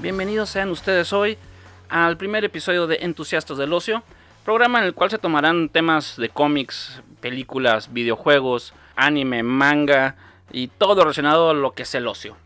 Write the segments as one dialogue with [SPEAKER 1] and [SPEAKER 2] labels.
[SPEAKER 1] Bienvenidos sean ustedes hoy al primer episodio de Entusiastas del Ocio, programa en el cual se tomarán temas de cómics, películas, videojuegos, anime, manga y todo relacionado a lo que es el ocio.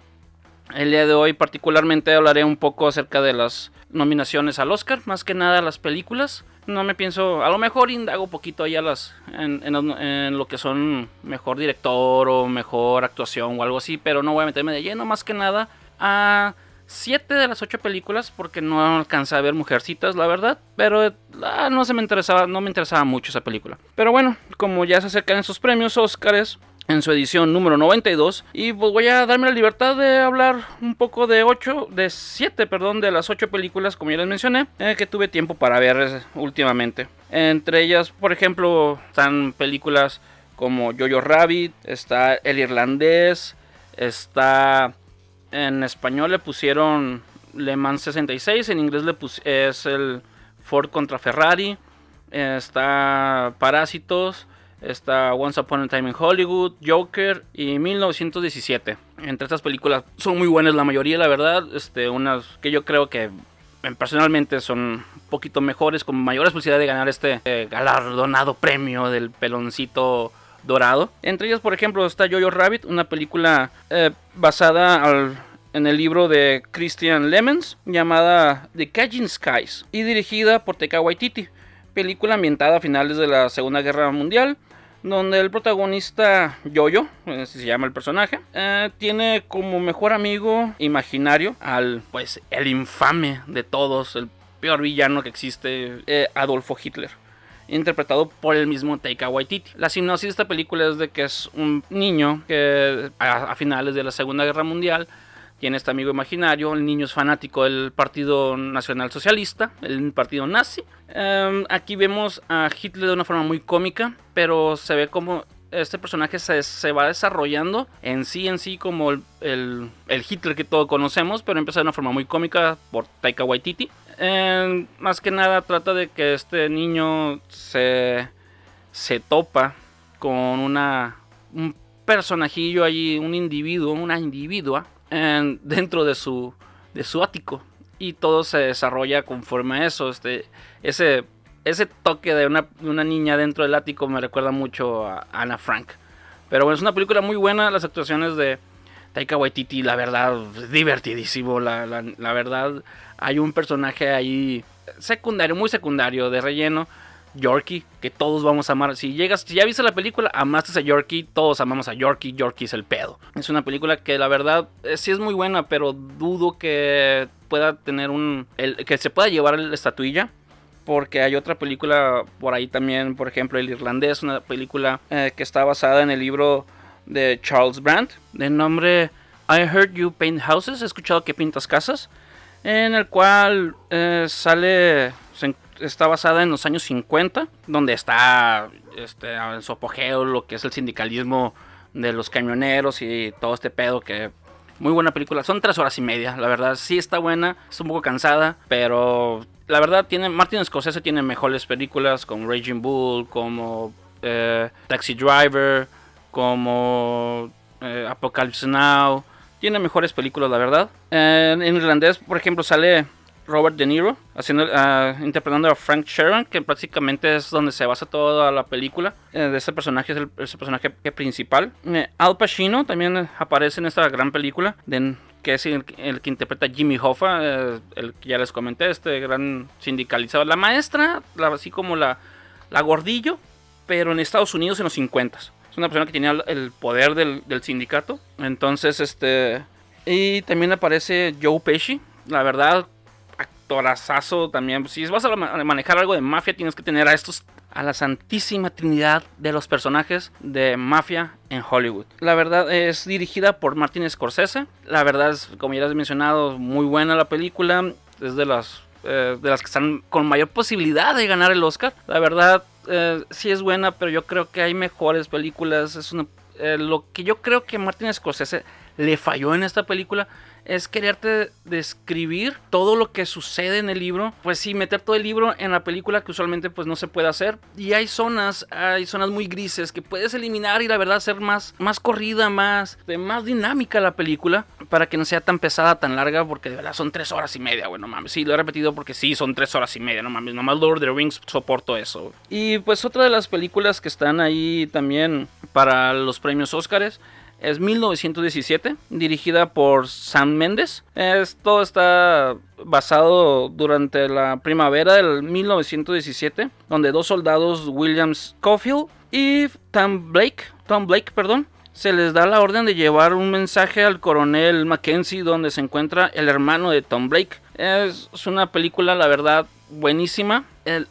[SPEAKER 1] El día de hoy particularmente hablaré un poco acerca de las nominaciones al Oscar, más que nada las películas. No me pienso, a lo mejor indago un poquito ahí las, en, en, lo que son mejor director o mejor actuación o algo así, pero no voy a meterme de lleno más que nada a siete de las ocho películas porque no alcancé a ver Mujercitas, la verdad, pero ah, no se me interesaba, no me interesaba mucho esa película. Pero bueno, como ya se acercan esos premios Oscars, en su edición número 92 y pues voy a darme la libertad de hablar un poco de 8 de 7 perdón de las 8 películas como ya les mencioné eh, que tuve tiempo para ver últimamente entre ellas por ejemplo están películas como Jojo Rabbit está El Irlandés está en español le pusieron Le Mans 66 en inglés le es el Ford contra Ferrari está Parásitos Está Once Upon a Time in Hollywood, Joker y 1917. Entre estas películas son muy buenas la mayoría, la verdad. Este, unas que yo creo que personalmente son un poquito mejores, con mayores posibilidades de ganar este eh, galardonado premio del peloncito dorado. Entre ellas, por ejemplo, está Jojo Rabbit, una película eh, basada en el libro de Christian Lemons llamada The Cajun Skies y dirigida por Taika Waititi. Película ambientada a finales de la Segunda Guerra Mundial donde el protagonista Yoyo, así se llama el personaje, eh, tiene como mejor amigo imaginario al, pues, el infame de todos, el peor villano que existe, eh, Adolfo Hitler. Interpretado por el mismo Taika Waititi. La sinopsis de esta película es de que es un niño que a finales de la Segunda Guerra Mundial tiene este amigo imaginario, el niño es fanático del Partido Nacional Socialista, el partido nazi. Em, aquí vemos a Hitler de una forma muy cómica, pero se ve como este personaje se, va desarrollando en sí, en sí, como el, Hitler que todos conocemos, pero empieza de una forma muy cómica por Taika Waititi. Más que nada trata de que este niño se, se topa con una, un personajillo allí, un individuo, una individua dentro de su, de su ático. Y todo se desarrolla conforme a eso. Este, ese, ese toque de una, niña dentro del ático me recuerda mucho a Anna Frank. Pero bueno, es una película muy buena. Las actuaciones de Taika Waititi, la verdad, divertidísimo. La, la verdad, hay un personaje ahí secundario, muy secundario, de relleno Yorkie, que todos vamos a amar. Si llegas, si ya viste la película, amaste a Yorkie, todos amamos a Yorkie, Yorkie es el pedo. Es una película que la verdad eh, sí es muy buena, pero dudo que pueda tener un. que se pueda llevar la estatuilla. Porque hay otra película por ahí también, por ejemplo, El Irlandés, una película eh, que está basada en el libro de Charles Brandt, de nombre I Heard You Paint Houses, he escuchado que pintas casas, en el cual eh, sale, está basada en los años 50, donde está este, en su apogeo lo que es el sindicalismo de los camioneros y todo este pedo que... Muy buena película, son tres horas y media, la verdad. Sí está buena, está un poco cansada, pero la verdad tiene Martin Scorsese tiene mejores películas como Raging Bull, como eh, Taxi Driver, como eh, Apocalypse Now, tiene mejores películas la verdad. en irlandés, por ejemplo, sale Robert De Niro, haciendo, uh, interpretando a Frank Sharon, que prácticamente es donde se basa toda la película. Eh, de ese personaje es el, personaje principal. Eh, Al Pacino también aparece en esta gran película, que es el, que interpreta Jimmy Hoffa, eh, el que ya les comenté, este gran sindicalizado. La maestra, así como la, la gordillo, pero en Estados Unidos en los 50 Es una persona que tenía el poder del, del sindicato. Entonces, este... Y también aparece Joe Pesci. La verdad, actorazazo también. Si vas a manejar algo de mafia, tienes que tener a estos a la santísima trinidad de los personajes de mafia en Hollywood. La verdad es dirigida por Martin Scorsese. La verdad es, como ya he mencionado, muy buena la película. Es de las, eh, de las que están con mayor posibilidad de ganar el Oscar. La verdad eh, sí es buena, pero yo creo que hay mejores películas. Es una, eh, lo que yo creo que Martin Scorsese le falló en esta película es quererte describir todo lo que sucede en el libro. Pues sí, meter todo el libro en la película que usualmente pues no se puede hacer. Y hay zonas, hay zonas muy grises que puedes eliminar y la verdad hacer más, más corrida, más, más dinámica la película para que no sea tan pesada, tan larga, porque de verdad son tres horas y media, bueno, mames. Sí, lo he repetido porque sí, son tres horas y media, no mames. Nomás Lord of the Rings soporto eso. Y pues otra de las películas que están ahí también para los premios Oscars es 1917, dirigida por Sam Mendes. Esto está basado durante la primavera del 1917, donde dos soldados, Williams Caulfield y Tom Blake, Tom Blake, perdón, se les da la orden de llevar un mensaje al coronel Mackenzie donde se encuentra el hermano de Tom Blake. Es una película, la verdad, buenísima. El,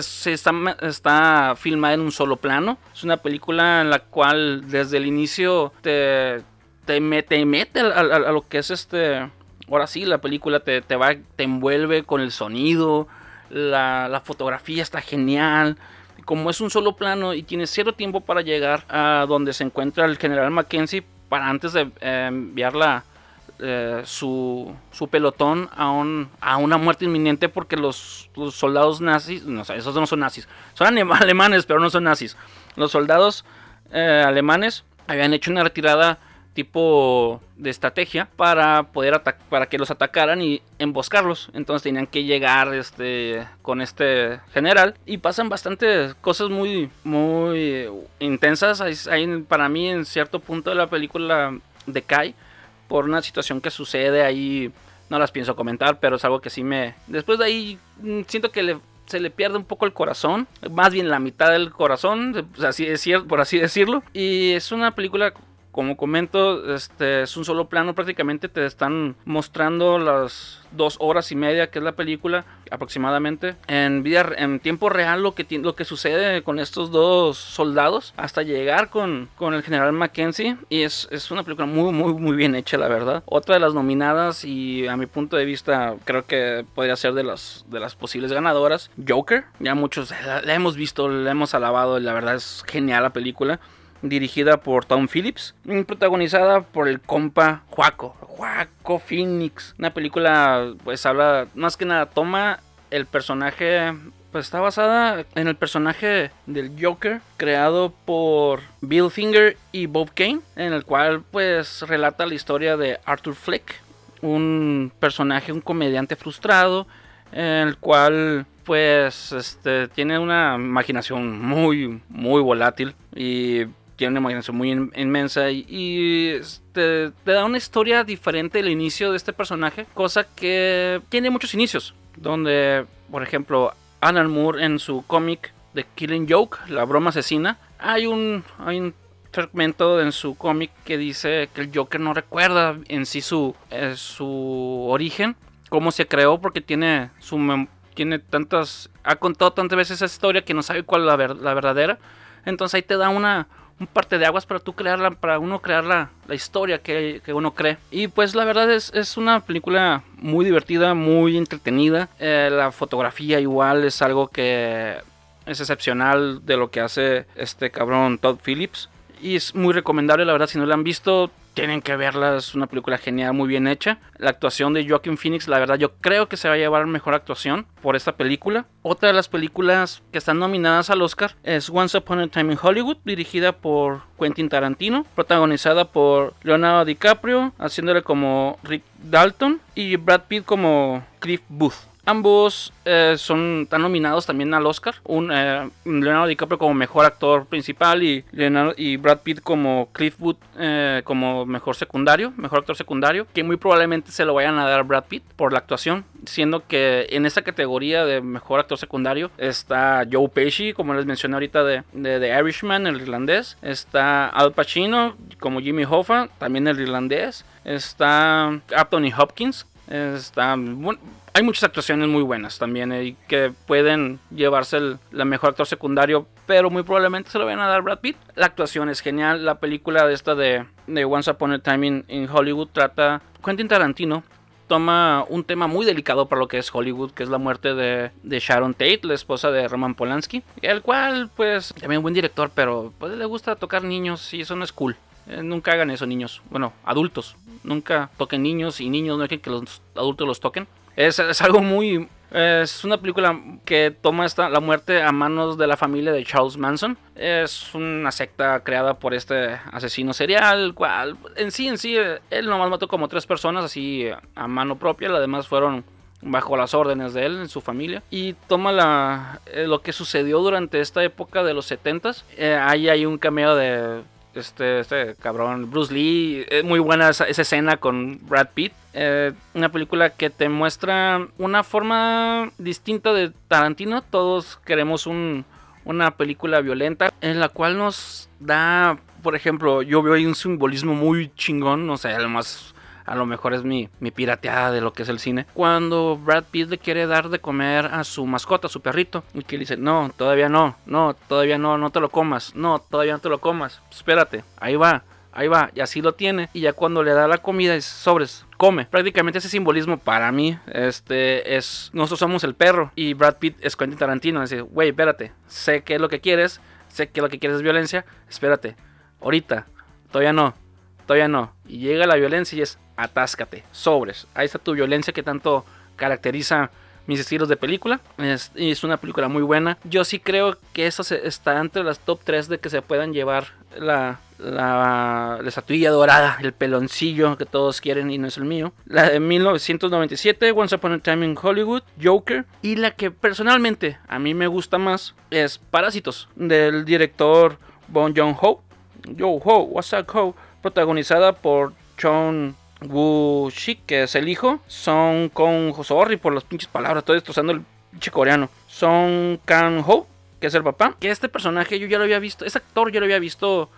[SPEAKER 1] se está, está, filmada en un solo plano. Es una película en la cual desde el inicio te, te, mete, a, lo que es este... Ahora sí, la película te, te, va, te envuelve con el sonido, la, la fotografía está genial. Como es un solo plano y tiene cierto tiempo para llegar a donde se encuentra el general Mackenzie para antes de eh, enviarla eh, su, su, pelotón a, un, a una muerte inminente porque los, soldados nazis, no, esos no son nazis, son alemanes, pero no son nazis. Los soldados eh, alemanes habían hecho una retirada tipo de estrategia para poder para que los atacaran y emboscarlos. Entonces tenían que llegar este con este general y pasan bastantes cosas muy muy intensas. Hay, para mí en cierto punto de la película decae por una situación que sucede ahí. No las pienso comentar, pero es algo que sí me... Después de ahí mm, siento que se le pierde un poco el corazón, más bien la mitad del corazón, así por así decirlo. Y es una película como comento, este es un solo plano, prácticamente te están mostrando las dos horas y media que es la película aproximadamente. En vida en tiempo real lo que lo que sucede con estos dos soldados hasta llegar con, con el general Mackenzie y es, es, una película muy muy muy bien hecha la verdad. Otra de las nominadas y a mi punto de vista creo que podría ser de las de las posibles ganadoras Joker. Ya muchos la, hemos visto la hemos alabado y la verdad es genial la película dirigida por Tom Phillips, protagonizada por el compa Juaco, Juaco Phoenix. Una película, pues habla, más que nada, toma el personaje, pues está basada en el personaje del Joker, creado por Bill Finger y Bob Kane, en el cual pues relata la historia de Arthur Fleck, un personaje, un comediante frustrado, en el cual pues este tiene una imaginación muy muy volátil y tiene una imaginación muy inmensa y, este, te da una historia diferente del inicio de este personaje, cosa que tiene muchos inicios, donde, por ejemplo, Alan Moore en su cómic The Killing Joke, la broma asesina, hay un, hay un fragmento en su cómic que dice que el Joker no recuerda en sí su, eh, su origen, cómo se creó, porque tiene su tiene tantas ha contado tantas veces esa historia que no sabe cuál es la verdadera. Entonces ahí te da una, un parte de aguas para tú crearla, para uno crear la, historia que, uno cree. Y pues la verdad es, es una película muy divertida, muy entretenida. Eh, la fotografía igual es algo que es excepcional de lo que hace este cabrón Todd Phillips. Y es muy recomendable, la verdad, si no la han visto, tienen que verla, es una película genial, muy bien hecha. La actuación de Joaquin Phoenix, la verdad, yo creo que se va a llevar mejor actuación por esta película. Otra de las películas que están nominadas al Oscar es Once Upon a Time in Hollywood, dirigida por Quentin Tarantino, protagonizada por Leonardo DiCaprio, haciéndole como Rick Dalton, y Brad Pitt como Cliff Booth. Ambos eh, son, están nominados también al Oscar. Un, eh, Leonardo DiCaprio como mejor actor principal y, Leonardo, y Brad Pitt como Cliff Booth eh, como mejor secundario, mejor actor secundario, que muy probablemente se lo vayan a dar a Brad Pitt por la actuación, siendo que en esa categoría de mejor actor secundario está Joe Pesci, como les mencioné ahorita de, de, Irishman, el irlandés, está Al Pacino como Jimmy Hoffa, también el irlandés, está Anthony Hopkins, está hay muchas actuaciones muy buenas también y que pueden llevarse el la mejor actor secundario, pero muy probablemente se lo vayan a dar Brad Pitt. La actuación es genial. La película de esta de, Once Upon a Time in, Hollywood trata. Quentin Tarantino toma un tema muy delicado para lo que es Hollywood, que es la muerte de, Sharon Tate, la esposa de Roman Polanski, el cual, pues, también un buen director, pero pues le gusta tocar niños y eso no es cool. Eh, nunca hagan eso, niños. Bueno, adultos. Nunca toquen niños y niños no dejen que los adultos los toquen. Es, es algo muy... Es una película que toma esta, la muerte a manos de la familia de Charles Manson. Es una secta creada por este asesino serial, cual en sí, en sí, él nomás mató como tres personas así a mano propia. Las demás fueron bajo las órdenes de él en su familia y toma la eh, lo que sucedió durante esta época de los 70s eh, ahí hay un cameo de este, este cabrón Bruce Lee es muy buena esa, escena con Brad Pitt. Eh, una película que te muestra una forma distinta de Tarantino. Todos queremos un, una película violenta en la cual nos da por ejemplo yo veo ahí un simbolismo muy chingón no sé más a lo mejor es mi, mi pirateada de lo que es el cine. Cuando Brad Pitt le quiere dar de comer a su mascota, a su perrito, y que le dice, no, todavía no, no, todavía no, no te lo comas, no, todavía no te lo comas, espérate, ahí va, ahí va, y así lo tiene. Y ya cuando le da la comida, es sobres, come. Prácticamente ese simbolismo para mí, este, es, nosotros somos el perro, y Brad Pitt es Quentin Tarantino, dice, güey, espérate, sé que es lo que quieres, sé que lo que quieres es violencia, espérate, ahorita, todavía no, todavía no. Y llega la violencia y es atáscate, sobres. Ahí está tu violencia que tanto caracteriza mis estilos de película. Es, una película muy buena. Yo sí creo que esa está entre las top 3 de que se puedan llevar la, la, la, estatuilla dorada, el peloncillo que todos quieren y no es el mío. La de 1997, Once Upon a Time in Hollywood, Joker. Y la que personalmente a mí me gusta más es Parásitos, del director Bon Joon-ho. Yo Ho, what's up, Ho? Protagonizada por Chon Woo Shik, que es el hijo, Son Kong Sorry por las pinches palabras, estoy destrozando el pinche coreano. Son Kang Ho, que es el papá. Que este personaje yo ya lo había visto, ese actor yo lo había visto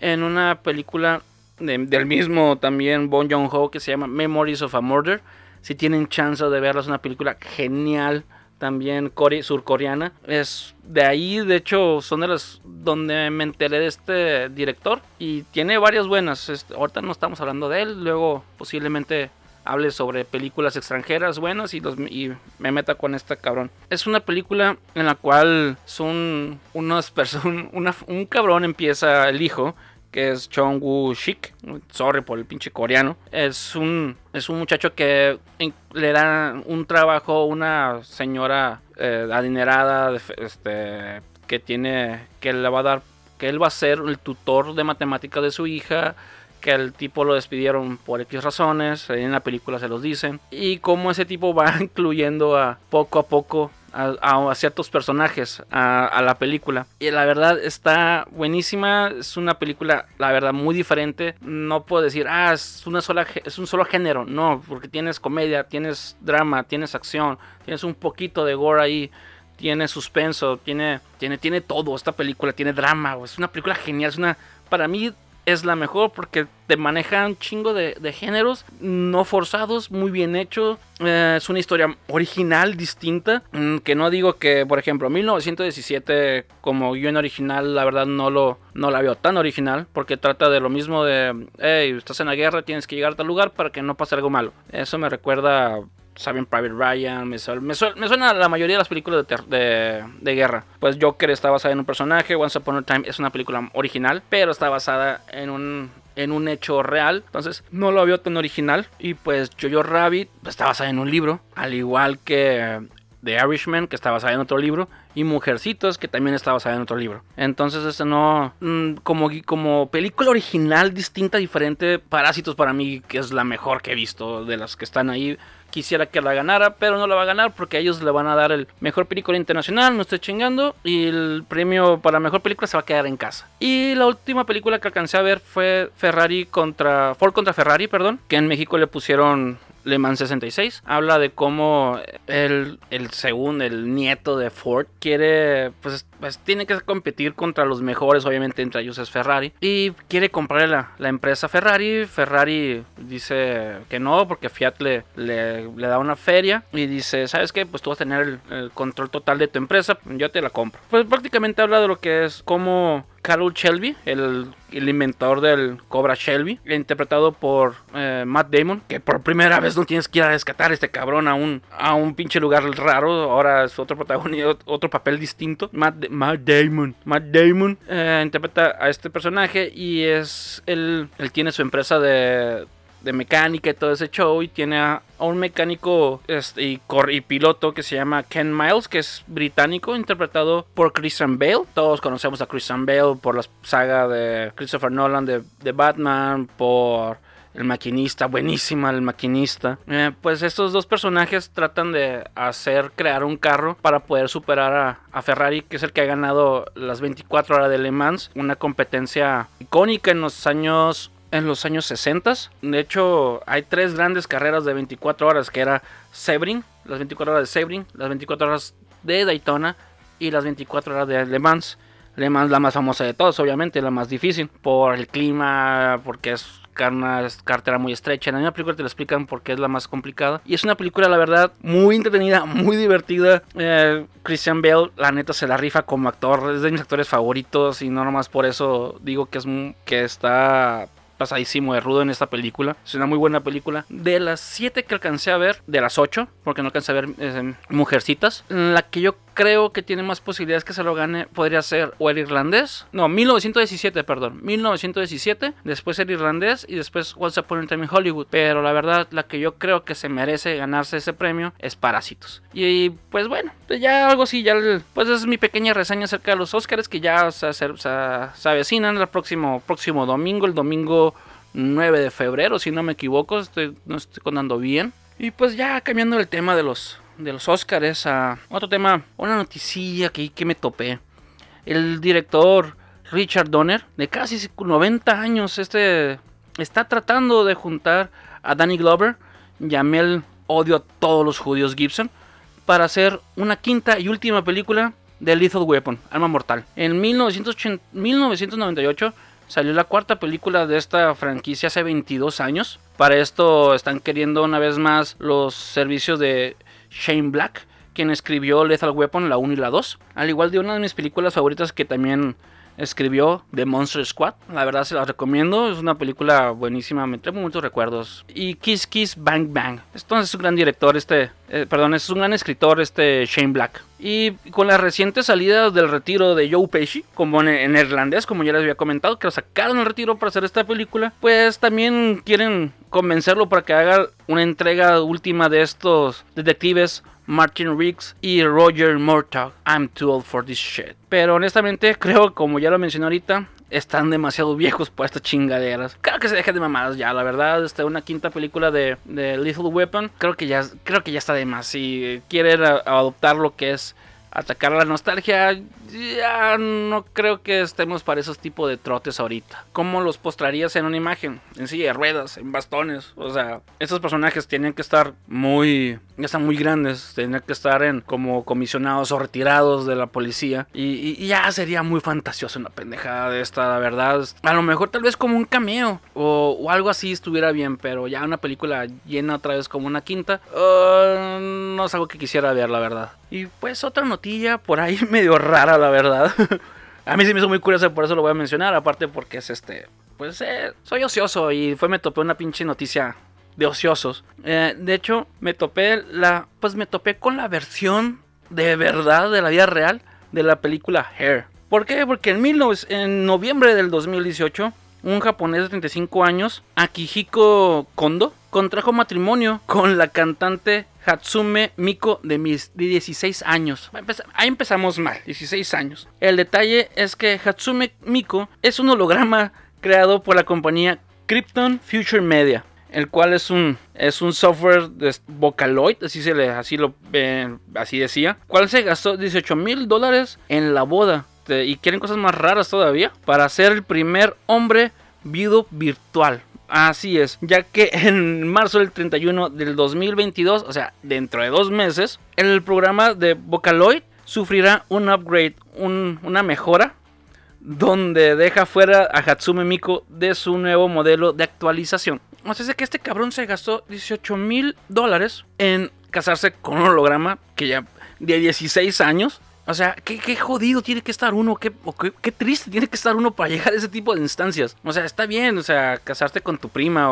[SPEAKER 1] en una película del mismo también Bon Joon Ho que se llama Memories of a Murder. Si tienen chance de verla, es una película genial también core surcoreana. Es de ahí, de hecho, son de las donde me enteré de este director y tiene varias buenas. Ahorita no estamos hablando de él, luego posiblemente hable sobre películas extranjeras buenas y, los, y me meta con este cabrón. Es una película en la cual son unas personas, un cabrón empieza el hijo que es Chong Woo Shik, sorry por el pinche coreano, es un, es un muchacho que le da un trabajo a una señora eh, adinerada este, que tiene, que le va a dar, que él va a ser el tutor de matemáticas de su hija, que el tipo lo despidieron por X razones, en la película se los dicen, y cómo ese tipo va incluyendo a poco a poco a, ciertos personajes a, la película. Y la verdad está buenísima. Es una película, la verdad, muy diferente. No puedo decir, ah, es, una sola, es un solo género. No, porque tienes comedia, tienes drama, tienes acción, tienes un poquito de gore ahí. Tiene suspenso, tiene, tiene, tiene todo. Esta película tiene drama. Es una película genial. Es una, para mí, es la mejor porque te maneja un chingo de, géneros no forzados, muy bien hecho. Eh, es una historia original, distinta. Mm, que no digo que, por ejemplo, 1917 como guion original, la verdad no lo no la veo tan original porque trata de lo mismo de, hey, estás en la guerra, tienes que llegar a tal lugar para que no pase algo malo. Eso me recuerda Saben Private Ryan, me, suena, la mayoría de las películas de, de, guerra. Pues Joker está basada en un personaje, Once Upon a Time es una película original, pero está basada en un, en un hecho real. Entonces no lo veo tan original. Y pues Jojo Rabbit está basada en un libro, al igual que The Irishman, que está basada en otro libro, y Mujercitos, que también está basada en otro libro. Entonces, este no. Mm, como, como película original, distinta, diferente, Parásitos para mí, que es la mejor que he visto de las que están ahí quisiera que la ganara, pero no la va a ganar porque ellos le van a dar el mejor película internacional, no estoy chingando, y el premio para mejor película se va a quedar en casa. Y la última película que alcancé a ver fue Ferrari contra Ford contra Ferrari, perdón, que en México le pusieron le Mans 66. Habla de cómo el, el segundo, el nieto de Ford, quiere, pues, pues, tiene que competir contra los mejores, obviamente entre ellos es Ferrari. Y quiere comprar la, la empresa Ferrari. Ferrari dice que no, porque Fiat le, le, da una feria. Y dice, ¿sabes qué? Pues tú vas a tener el, el control total de tu empresa, yo te la compro. Pues prácticamente habla de lo que es cómo Carol Shelby, el, inventor del Cobra Shelby, interpretado por eh, Matt Damon, que por primera vez no tienes que ir a rescatar a este cabrón a un, a un pinche lugar raro, ahora es otro protagonista, otro papel distinto. Matt, Damon, Matt Damon eh, interpreta a este personaje y es él, él tiene su empresa de de mecánica y todo ese show y tiene a, un mecánico este, y, piloto que se llama Ken Miles, que es británico, interpretado por Christian Bale. Todos conocemos a Christian Bale por la saga de Christopher Nolan de, de Batman, por el maquinista, buenísima el maquinista. Eh, pues estos dos personajes tratan de hacer, crear un carro para poder superar a, a, Ferrari, que es el que ha ganado las 24 horas de Le Mans, una competencia icónica en los años en los años 60. De hecho, hay tres grandes carreras de 24 horas, que era Sebring, las 24 horas de Sebring, las 24 horas de Daytona y las 24 horas de Le Mans. Le Mans la más famosa de todas, obviamente, la más difícil, por el clima, porque es una cartera muy estrecha. En la misma película te lo explican porque es la más complicada. Y es una película, la verdad, muy entretenida, muy divertida. Eh, Christian Bale, la neta, se la rifa como actor. Es de mis actores favoritos y no nomás por eso digo que, es, que está pasadísimo de rudo en esta película. Es una muy buena película. De las 7 que alcancé a ver, de las 8, porque no alcancé a ver eh, Mujercitas, la que yo creo que tiene más posibilidades que se lo gane podría ser o el irlandés. No, 1917, perdón. 1917, después el irlandés y después Once Upon a Time in Hollywood. Pero la verdad, la que yo creo que se merece ganarse ese premio es Parásitos. Y pues bueno, pues ya algo así, ya pues es mi pequeña reseña acerca de los Oscars que ya se, se, avecinan el próximo, próximo domingo, el domingo 9 de febrero, si no me equivoco, no estoy contando bien. Y pues ya cambiando el tema de los de los Oscars a otro tema, una noticia que, que me topé. El director Richard Donner, de casi 90 años, este está tratando de juntar a Danny Glover, Jamel Odio a todos los judíos Gibson, para hacer una quinta y última película de Lethal Weapon, Arma Mortal. En 1998 salió la cuarta película de esta franquicia hace 22 años. Para esto están queriendo una vez más los servicios de Shane Black, quien escribió Lethal Weapon, la 1 y la 2. Al igual de una de mis películas favoritas que también escribió The Monster Squad. La verdad se la recomiendo, es una película buenísima, me trae muchos recuerdos. Y Kiss Kiss Bang Bang. Entonces es un gran director, este, eh, perdón, es un gran escritor, este Shane Black. Y con la reciente salida del retiro de Joe Pesci, como en, irlandés, como ya les había comentado, que lo sacaron el retiro para hacer esta película, pues también quieren convencerlo para que haga una entrega última de estos detectives Martin Riggs y Roger Murtaugh. I'm too old for this shit. Pero honestamente creo, como ya lo mencioné ahorita, están demasiado viejos para estas chingaderas. Creo que se dejen de mamadas ya, la verdad. Este, una quinta película de, de Lethal Weapon, creo que ya, creo que ya está de más. Si quieren adoptar lo que es atacar la nostalgia, ya no creo que estemos para esos tipos de trotes ahorita. ¿Cómo los postrarías en una imagen? En silla de ruedas, en bastones. O sea, esos personajes tienen que estar muy, ya están muy grandes, tienen que estar en como comisionados o retirados de la policía. Y, ya sería muy fantasioso una pendejada de esta, la verdad. A lo mejor tal vez como un cameo o, algo así estuviera bien, pero ya una película llena otra vez como una quinta, uh, no es algo que quisiera ver, la verdad. Y pues otra notilla por ahí medio rara, la verdad. a mí sí me hizo muy curioso, por eso lo voy a mencionar. Aparte porque es este, pues eh, soy ocioso y fue me topé una pinche noticia de ociosos. Eh, de hecho, me topé la, pues me topé con la versión de verdad de la vida real de la película Hair. ¿Por qué? Porque en, en noviembre del 2018 un japonés de 35 años, Akihiko Kondo, contrajo matrimonio con la cantante Hatsume Miko de, mis, 16 años. Ahí empezamos mal, 16 años. El detalle es que Hatsume Miko es un holograma creado por la compañía Krypton Future Media, el cual es un, es un software de Vocaloid, así, se le, así, lo, así decía, cual se gastó 18 mil dólares en la boda y quieren cosas más raras todavía para ser el primer hombre viudo virtual. Así es, ya que en marzo del 31 del 2022, o sea, dentro de dos meses, el programa de Vocaloid sufrirá un upgrade, una mejora, donde deja fuera a Hatsume Miko de su nuevo modelo de actualización. O sea, que este cabrón se gastó 18 mil dólares en casarse con un holograma que ya de 16 años O sea, qué, qué jodido tiene que estar uno, qué, qué, qué triste tiene que estar uno para llegar a ese tipo de instancias. O sea, está bien, o sea, casarte con tu prima,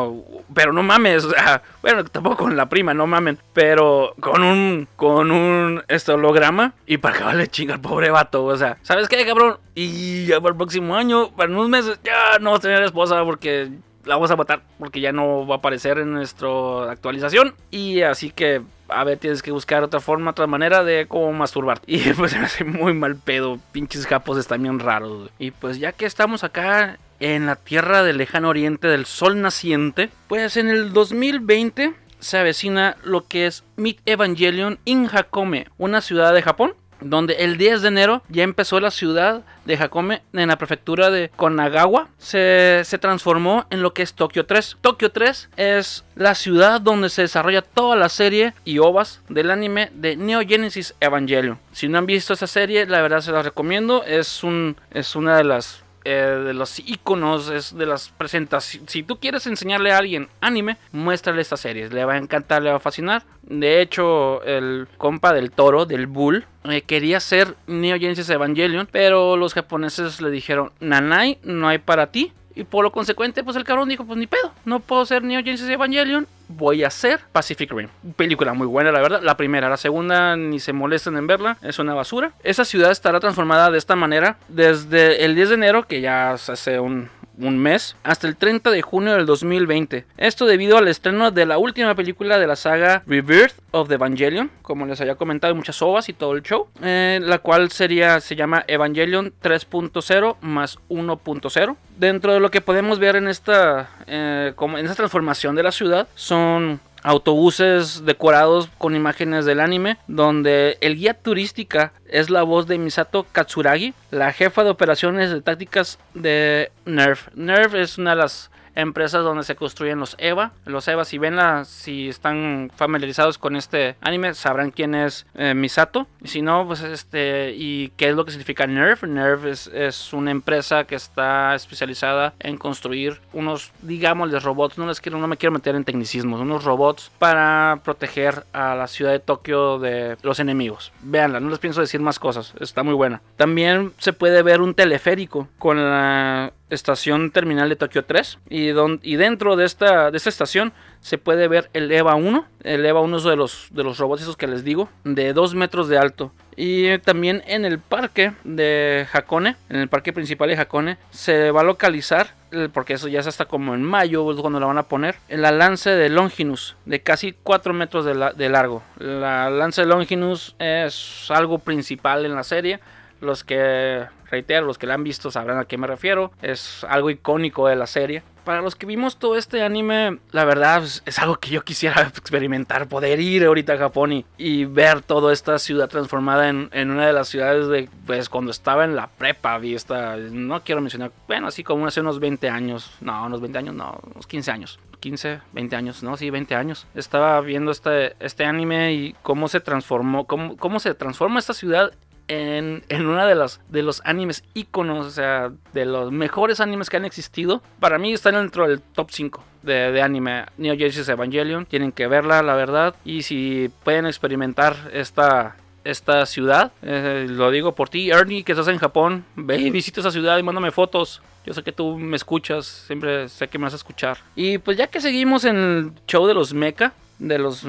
[SPEAKER 1] pero no mames, o sea, bueno, tampoco con la prima, no mamen, pero con un, con un este holograma y para vale chinga al pobre vato, o sea, ¿sabes qué, cabrón? Y ya para el próximo año, para unos meses, ya no vas a tener esposa porque la vamos a matar porque ya no va a aparecer en nuestra actualización. Y así que, a ver, tienes que buscar otra forma, otra manera de cómo masturbar. Y pues se me hace muy mal pedo. Pinches japos están bien raros. Y pues ya que estamos acá en la tierra del lejano oriente del sol naciente, pues en el 2020 se avecina lo que es Mid Evangelion in Hakone, una ciudad de Japón donde el 10 de enero ya empezó la ciudad de Hakone en la prefectura de Konagawa. Se, se transformó en lo que es Tokio 3. Tokio 3 es la ciudad donde se desarrolla toda la serie y ovas del anime de Neo Genesis Evangelion. Si no han visto esa serie, la verdad se las recomiendo. Es, un, es una de las eh, de los iconos, es de las presentaciones. Si tú quieres enseñarle a alguien anime, muéstrale esta serie. Le va a encantar, le va a fascinar. De hecho, el compa del toro, del bull, eh, quería ser Neo Genesis Evangelion, pero los japoneses le dijeron: Nanai, no hay para ti. Y por lo consecuente, pues el cabrón dijo, pues ni pedo, no puedo ser Neo Genesis Evangelion, voy a ser Pacific Rim. Película muy buena, la verdad. La primera, la segunda, ni se molesten en verla, es una basura. Esa ciudad estará transformada de esta manera desde el 10 de enero, que ya hace un, un mes, hasta el 30 de junio del 2020. Esto debido al estreno de la última película de la saga Rebirth of the Evangelion, como les había comentado, muchas ovas y todo el show, eh, la cual sería, se llama Evangelion 3.0 más 1.0. Dentro de lo que podemos ver en esta, eh, como en esta transformación de la ciudad, son autobuses decorados con imágenes del anime, donde el guía turística es la voz de Misato Katsuragi, la jefa de operaciones de tácticas de NERV. NERV es una de las empresas donde se construyen los EVA. Los EVA, si ven la, si están familiarizados con este anime, sabrán quién es eh, Misato. Y si no, pues este, y qué es lo que significa NERV. NERV es, es una empresa que está especializada en construir unos, digámosles, robots. No les quiero, no me quiero meter en tecnicismos, unos robots para proteger a la ciudad de Tokio de los enemigos. Véanla, no les pienso decir más cosas, está muy buena. También se puede ver un teleférico con la estación terminal de Tokio 3 y, y dentro de esta, de esta estación se puede ver el EVA 1 el EVA 1 es de los, de los robots esos que les digo de 2 metros de alto. Y también en el parque de Hakone en el parque principal de Hakone se va a localizar porque eso ya es hasta como en mayo cuando la van a poner la lance de Longinus de casi 4 metros de, de largo. La lance de Longinus es algo principal en la serie los que, reitero, los que la han visto sabrán a qué me refiero. Es algo icónico de la serie. Para los que vimos todo este anime, la verdad es, es algo que yo quisiera experimentar. Poder ir ahorita a Japón y, y ver toda esta ciudad transformada en, en una de las ciudades de, pues, cuando estaba en la prepa. Vi esta, no quiero mencionar, bueno, así como hace unos 20 años. No, unos 20 años, no, unos 15 años. 15, 20 años, no, sí, 20 años. Estaba viendo este, este anime y cómo se transformó, cómo, cómo se transforma esta ciudad en, en una de las de los animes íconos, o sea, de los mejores animes que han existido. Para mí están dentro del top 5 de, de anime. Neo Genesis Evangelion, tienen que verla, la verdad. Y si pueden experimentar esta esta ciudad, eh, lo digo por ti, Ernie, que estás en Japón, ve y visita esa ciudad y mándame fotos. Yo sé que tú me escuchas, siempre sé que me vas a escuchar. Y pues ya que seguimos en el show de los mecha, de los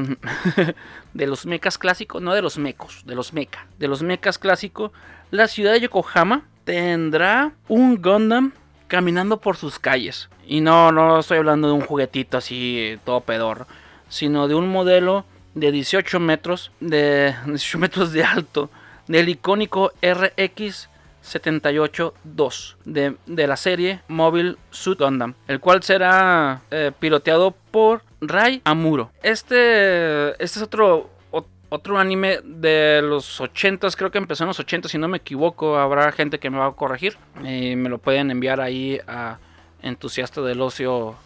[SPEAKER 1] de los mechas clásicos, no de los mecos, de los mecha, de los mechas clásicos, la ciudad de Yokohama tendrá un Gundam caminando por sus calles. Y no, no estoy hablando de un juguetito así todo pedorro, sino de un modelo de 18 metros, de 18 metros de alto, del icónico RX 78-2 de, de la serie Mobile Suit Gundam, el cual será eh, piloteado por Rai Amuro. Este, este es otro, ot- otro anime de los 80s, creo que empezó en los 80 si no me equivoco, habrá gente que me va a corregir. y me lo pueden enviar ahí a entusiasta del ocio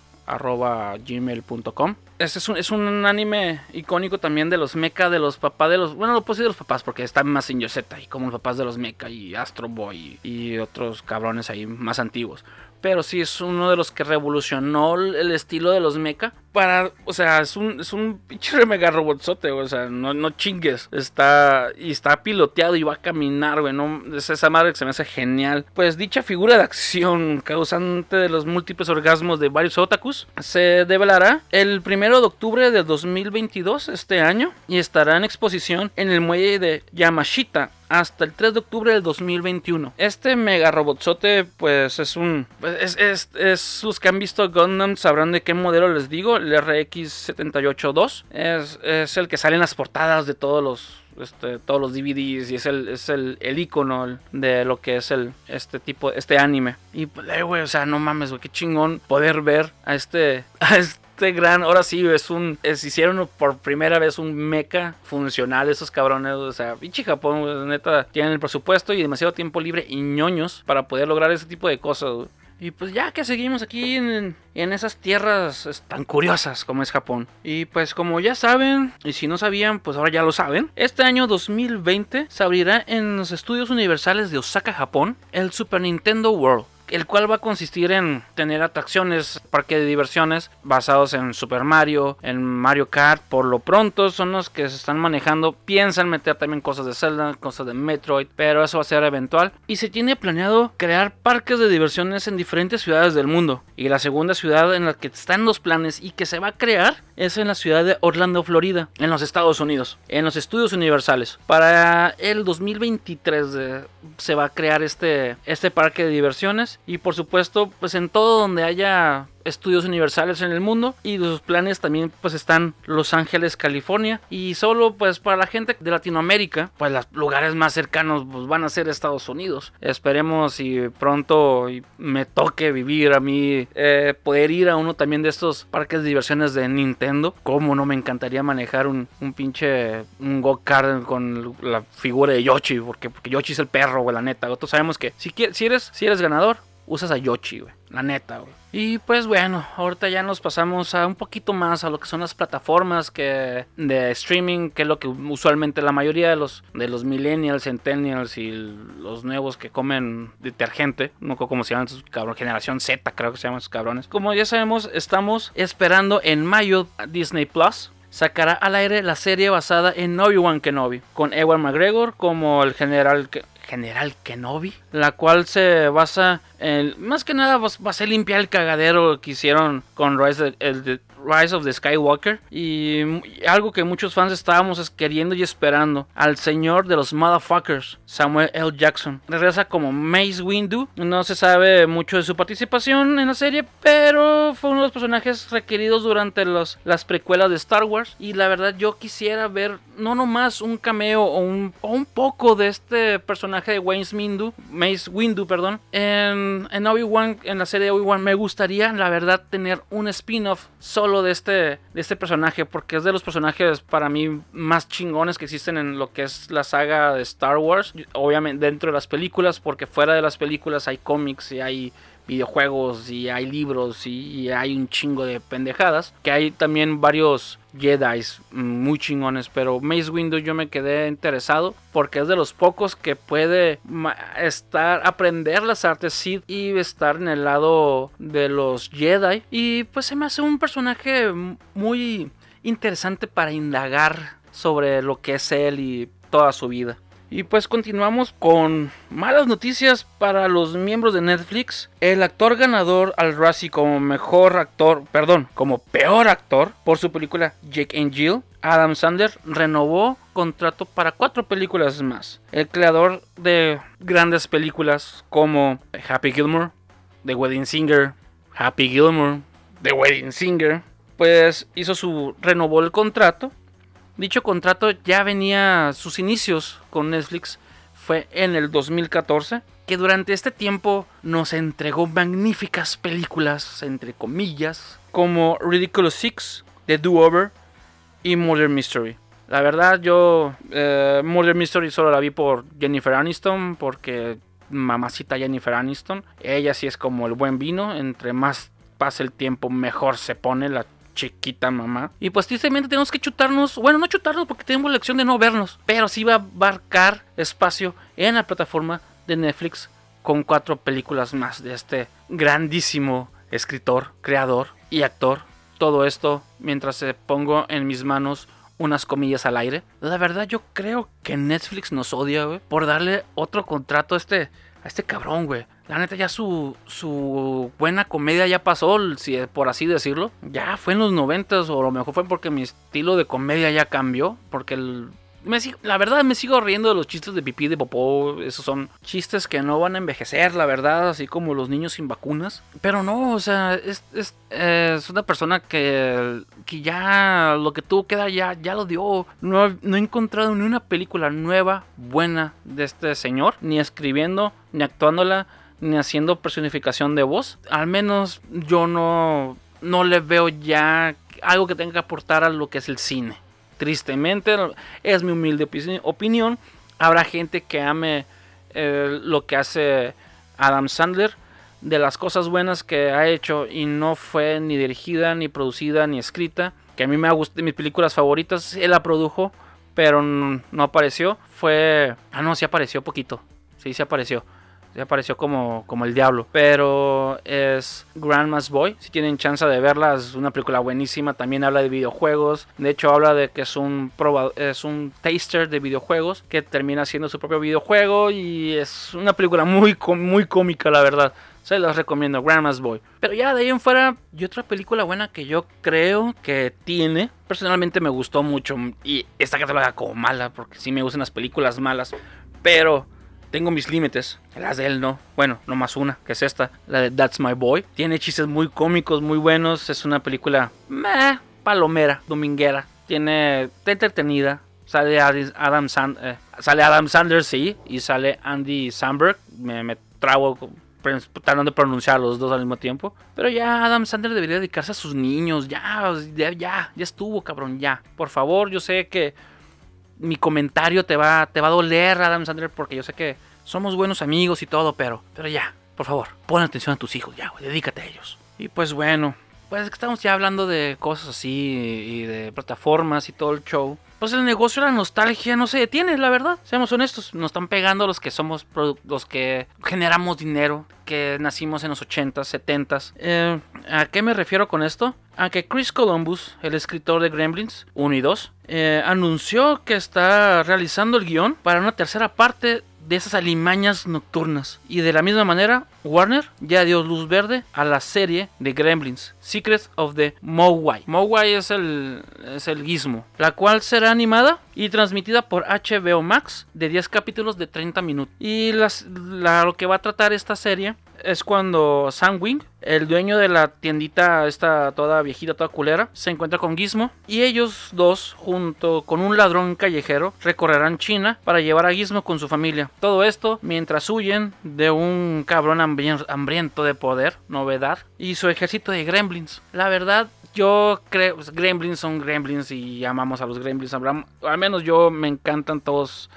[SPEAKER 1] gmail.com Este es un, es un anime icónico también de los mecha de los papás de los bueno no puedo de los papás porque está más en Z y como los papás de los mecha y Astro Boy y, y otros cabrones ahí más antiguos pero sí es uno de los que revolucionó el estilo de los mecha. Para, o sea, es un, es un pinche mega robotzote, o sea, no, no chingues. Está, y está piloteado y va a caminar, güey, es esa madre que se me hace genial. Pues dicha figura de acción, causante de los múltiples orgasmos de varios otakus, se develará el primero de octubre de 2022, este año, y estará en exposición en el muelle de Yamashita hasta el 3 de octubre del 2021. Este mega robotzote, pues es un. Pues, es, es, los que han visto Gundam sabrán de qué modelo les digo. El RX-782 es, es el que sale en las portadas de todos los este, todos los DVDs y es el, es el, el icono de lo que es el, este tipo, este anime. Y pues, güey, o sea, no mames, güey, qué chingón poder ver a este, a este este gran, ahora sí, es un, es, hicieron por primera vez un mecha funcional esos cabrones, o sea, pinche Japón, neta, tienen el presupuesto y demasiado tiempo libre y ñoños para poder lograr ese tipo de cosas, Y pues ya que seguimos aquí en, en, esas tierras tan curiosas como es Japón. Y pues como ya saben, y si no sabían, pues ahora ya lo saben. Este año 2020 se abrirá en los estudios universales de Osaka, Japón, el Super Nintendo World el cual va a consistir en tener atracciones, parque de diversiones basados en Super Mario, en Mario Kart. Por lo pronto son los que se están manejando. Piensan meter también cosas de Zelda, cosas de Metroid, pero eso va a ser eventual. Y se tiene planeado crear parques de diversiones en diferentes ciudades del mundo. Y la segunda ciudad en la que están los planes y que se va a crear es en la ciudad de Orlando, Florida, en los Estados Unidos, en los estudios universales. Para el 2023 eh, se va a crear este, este parque de diversiones y por supuesto pues en todo donde haya estudios universales en el mundo y sus planes también pues están Los Ángeles, California. Y solo pues para la gente de Latinoamérica pues los lugares más cercanos pues van a ser Estados Unidos. Esperemos y pronto me toque vivir a mí eh, poder ir a uno también de estos parques de diversiones de Nintendo. Como no me encantaría manejar un, un pinche un go-kart con la figura de Yoshi porque, porque Yoshi es el perro güey la neta. Nosotros sabemos que si, si eres si eres ganador usas a Yoshi güey la neta güey y pues bueno, ahorita ya nos pasamos a un poquito más a lo que son las plataformas que de streaming, que es lo que usualmente la mayoría de los de los millennials, centennials y los nuevos que comen detergente, no como se llaman sus cabrón, generación Z, creo que se llaman esos cabrones. Como ya sabemos, estamos esperando en mayo Disney Plus sacará al aire la serie basada en Obi-Wan Kenobi, con Ewan McGregor como el general General Kenobi, la cual se basa en, más que nada va a ser limpiar el cagadero que hicieron con Rise, el, Rise of the Skywalker. Y algo que muchos fans estábamos queriendo y esperando al señor de los motherfuckers Samuel L. Jackson. Regresa como Mace Windu. No se sabe mucho de su participación en la serie pero fue uno de los personajes requeridos durante los, las precuelas de Star Wars. Y la verdad yo quisiera ver no nomás un cameo o un, un poco de este personaje de Wayne Windu Mace Windu perdón en, en Obi-Wan en la serie de Obi-Wan. Me gustaría la verdad tener un spin-off solo de este, de este personaje porque es de los personajes para mí más chingones que existen en lo que es la saga de Star Wars. Obviamente dentro de las películas porque fuera de las películas hay cómics y hay videojuegos y hay libros y, hay un chingo de pendejadas. Que hay también varios Jedi muy chingones, pero Mace Windu yo me quedé interesado porque es de los pocos que puede estar aprender las artes Sith y estar en el lado de los Jedi y pues se me hace un personaje muy interesante para indagar sobre lo que es él y toda su vida. Y pues continuamos con malas noticias para los miembros de Netflix. El actor ganador al Razzie como mejor actor, perdón, como peor actor por su película Jake and Jill, Adam Sandler renovó contrato para cuatro películas más. El creador de grandes películas como Happy Gilmore, The Wedding Singer, Happy Gilmore, The Wedding Singer, pues hizo su renovó el contrato Dicho contrato ya venía sus inicios con Netflix fue en el 2014, que durante este tiempo nos entregó magníficas películas, entre comillas, como Ridiculous Six, The Do-Over y Murder Mystery. La verdad, yo eh, Murder Mystery solo la vi por Jennifer Aniston, porque mamacita Jennifer Aniston. Ella sí es como el buen vino, entre más pasa el tiempo, mejor se pone la chiquita mamá. Y pues tristemente tenemos que chutarnos, bueno, no chutarnos porque tenemos la de no vernos, pero sí va a abarcar espacio en la plataforma de Netflix con cuatro películas más de este grandísimo escritor, creador y actor. Todo esto mientras pongo en mis manos unas comillas al aire. La verdad yo creo que Netflix nos odia, güey, por darle otro contrato a este, a este cabrón, güey. La neta ya su, su buena comedia ya pasó, si, por así decirlo. Ya fue en los noventas o a lo mejor fue porque mi estilo de comedia ya cambió. Porque la verdad me sigo riendo de los chistes de pipí de popó. Esos son chistes que no van a envejecer, la verdad, así como los niños sin vacunas. Pero no, o sea, es, es, una persona que, que ya lo que tuvo que dar ya, ya lo dio. No, no he encontrado ni una película nueva, buena de este señor, ni escribiendo, ni actuándola, ni haciendo personificación de voz. Al menos yo no, no le veo ya algo que tenga que aportar a lo que es el cine. Tristemente, es mi humilde opinión. Habrá gente que ame eh, lo que hace Adam Sandler. De las cosas buenas que ha hecho y no fue ni dirigida, ni producida, ni escrita. Que a mí me gustado, mis películas favoritas, él la produjo, pero no apareció. Fue... Ah, no, sí apareció poquito. Sí, sí apareció se apareció como, como el diablo. Pero es Grandma's Boy. Si tienen chance de verla, es una película buenísima. También habla de videojuegos. De hecho, habla de que es un, es un taster de videojuegos que termina haciendo su propio videojuego. Y es una película muy, muy cómica, la verdad. Se las recomiendo, Grandma's Boy. Pero ya de ahí en fuera, y otra película buena que yo creo que tiene. Personalmente me gustó mucho. Y esta que te lo haga como mala, porque sí me gustan las películas malas. Pero tengo mis límites. Las de él no. Bueno, no más una, que es esta, la de That's My Boy. Tiene chistes muy cómicos, muy buenos. Es una película meh, palomera, dominguera. Tiene, está entretenida. Sale Adam, Sand, eh, sale Adam Sanders, sí, y sale Andy Samberg. Me, me trago tratando de pronunciar los dos al mismo tiempo. Pero ya Adam Sandler debería dedicarse a sus niños. Ya, ya, ya, ya estuvo, cabrón, ya. Por favor, yo sé que mi comentario te va, te va a doler, Adam Sandler, porque yo sé que somos buenos amigos y todo, pero, pero ya, por favor, pon atención a tus hijos, ya, güey, dedícate a ellos. Y pues bueno, pues estamos ya hablando de cosas así y de plataformas y todo el show pues el negocio, la nostalgia no se detiene, la verdad. Seamos honestos, nos están pegando los que somos los que generamos dinero, que nacimos en los 80s, 70s. Eh, ¿A qué me refiero con esto? A que Chris Columbus, el escritor de Gremlins 1 y 2, eh, anunció que está realizando el guion para una tercera parte de esas alimañas nocturnas. Y de la misma manera, Warner ya dio luz verde a la serie de Gremlins, Secrets of the Mogwai. Mogwai es el, es el gizmo, la cual será animada y transmitida por HBO Max de 10 capítulos de 30 minutos. Y las, lo que va a tratar esta serie es cuando Sam Wing, el dueño de la tiendita esta toda viejita, toda culera, se encuentra con Gizmo y ellos dos, junto con un ladrón callejero, recorrerán China para llevar a Gizmo con su familia. Todo esto mientras huyen de un cabrón hambriento de poder, novedad, y su ejército de gremlins. La verdad, yo creo, pues, gremlins son gremlins y amamos a los gremlins. Al menos yo me encantan todos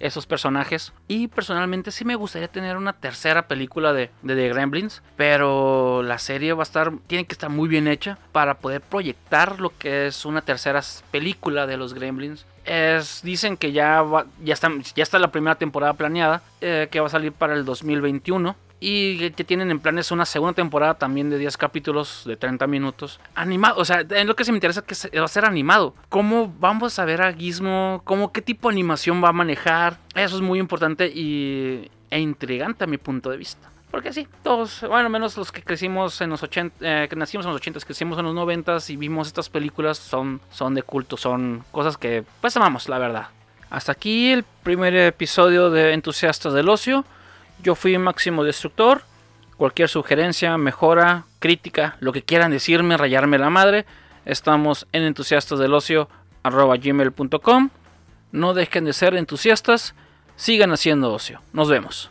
[SPEAKER 1] esos personajes. Y personalmente sí me gustaría tener una tercera película de, de The Gremlins. Pero la serie va a estar, tiene que estar muy bien hecha para poder proyectar lo que es una tercera película de los Gremlins. Es, dicen que ya, ya, está, ya está la primera temporada planeada, eh, que va a salir para el 2021 y que tienen en planes una segunda temporada también de 10 capítulos de 30 minutos. Animado, o sea, en lo que se me interesa es que va a ser animado. ¿Cómo vamos a ver a Gizmo? ¿Cómo qué tipo de animación va a manejar? Eso es muy importante y, e intrigante a mi punto de vista. Porque sí, todos, bueno, menos los que crecimos en los 80, eh, que nacimos en los 80, crecimos en los 90 y vimos estas películas, son, son de culto, son cosas que pues amamos, la verdad. Hasta aquí el primer episodio de Entusiastas del Ocio. Yo fui Máximo Destructor. Cualquier sugerencia, mejora, crítica, lo que quieran decirme, rayarme la madre, estamos en entusiastasdelocio.gmail.com No dejen de ser entusiastas, sigan haciendo ocio. Nos vemos.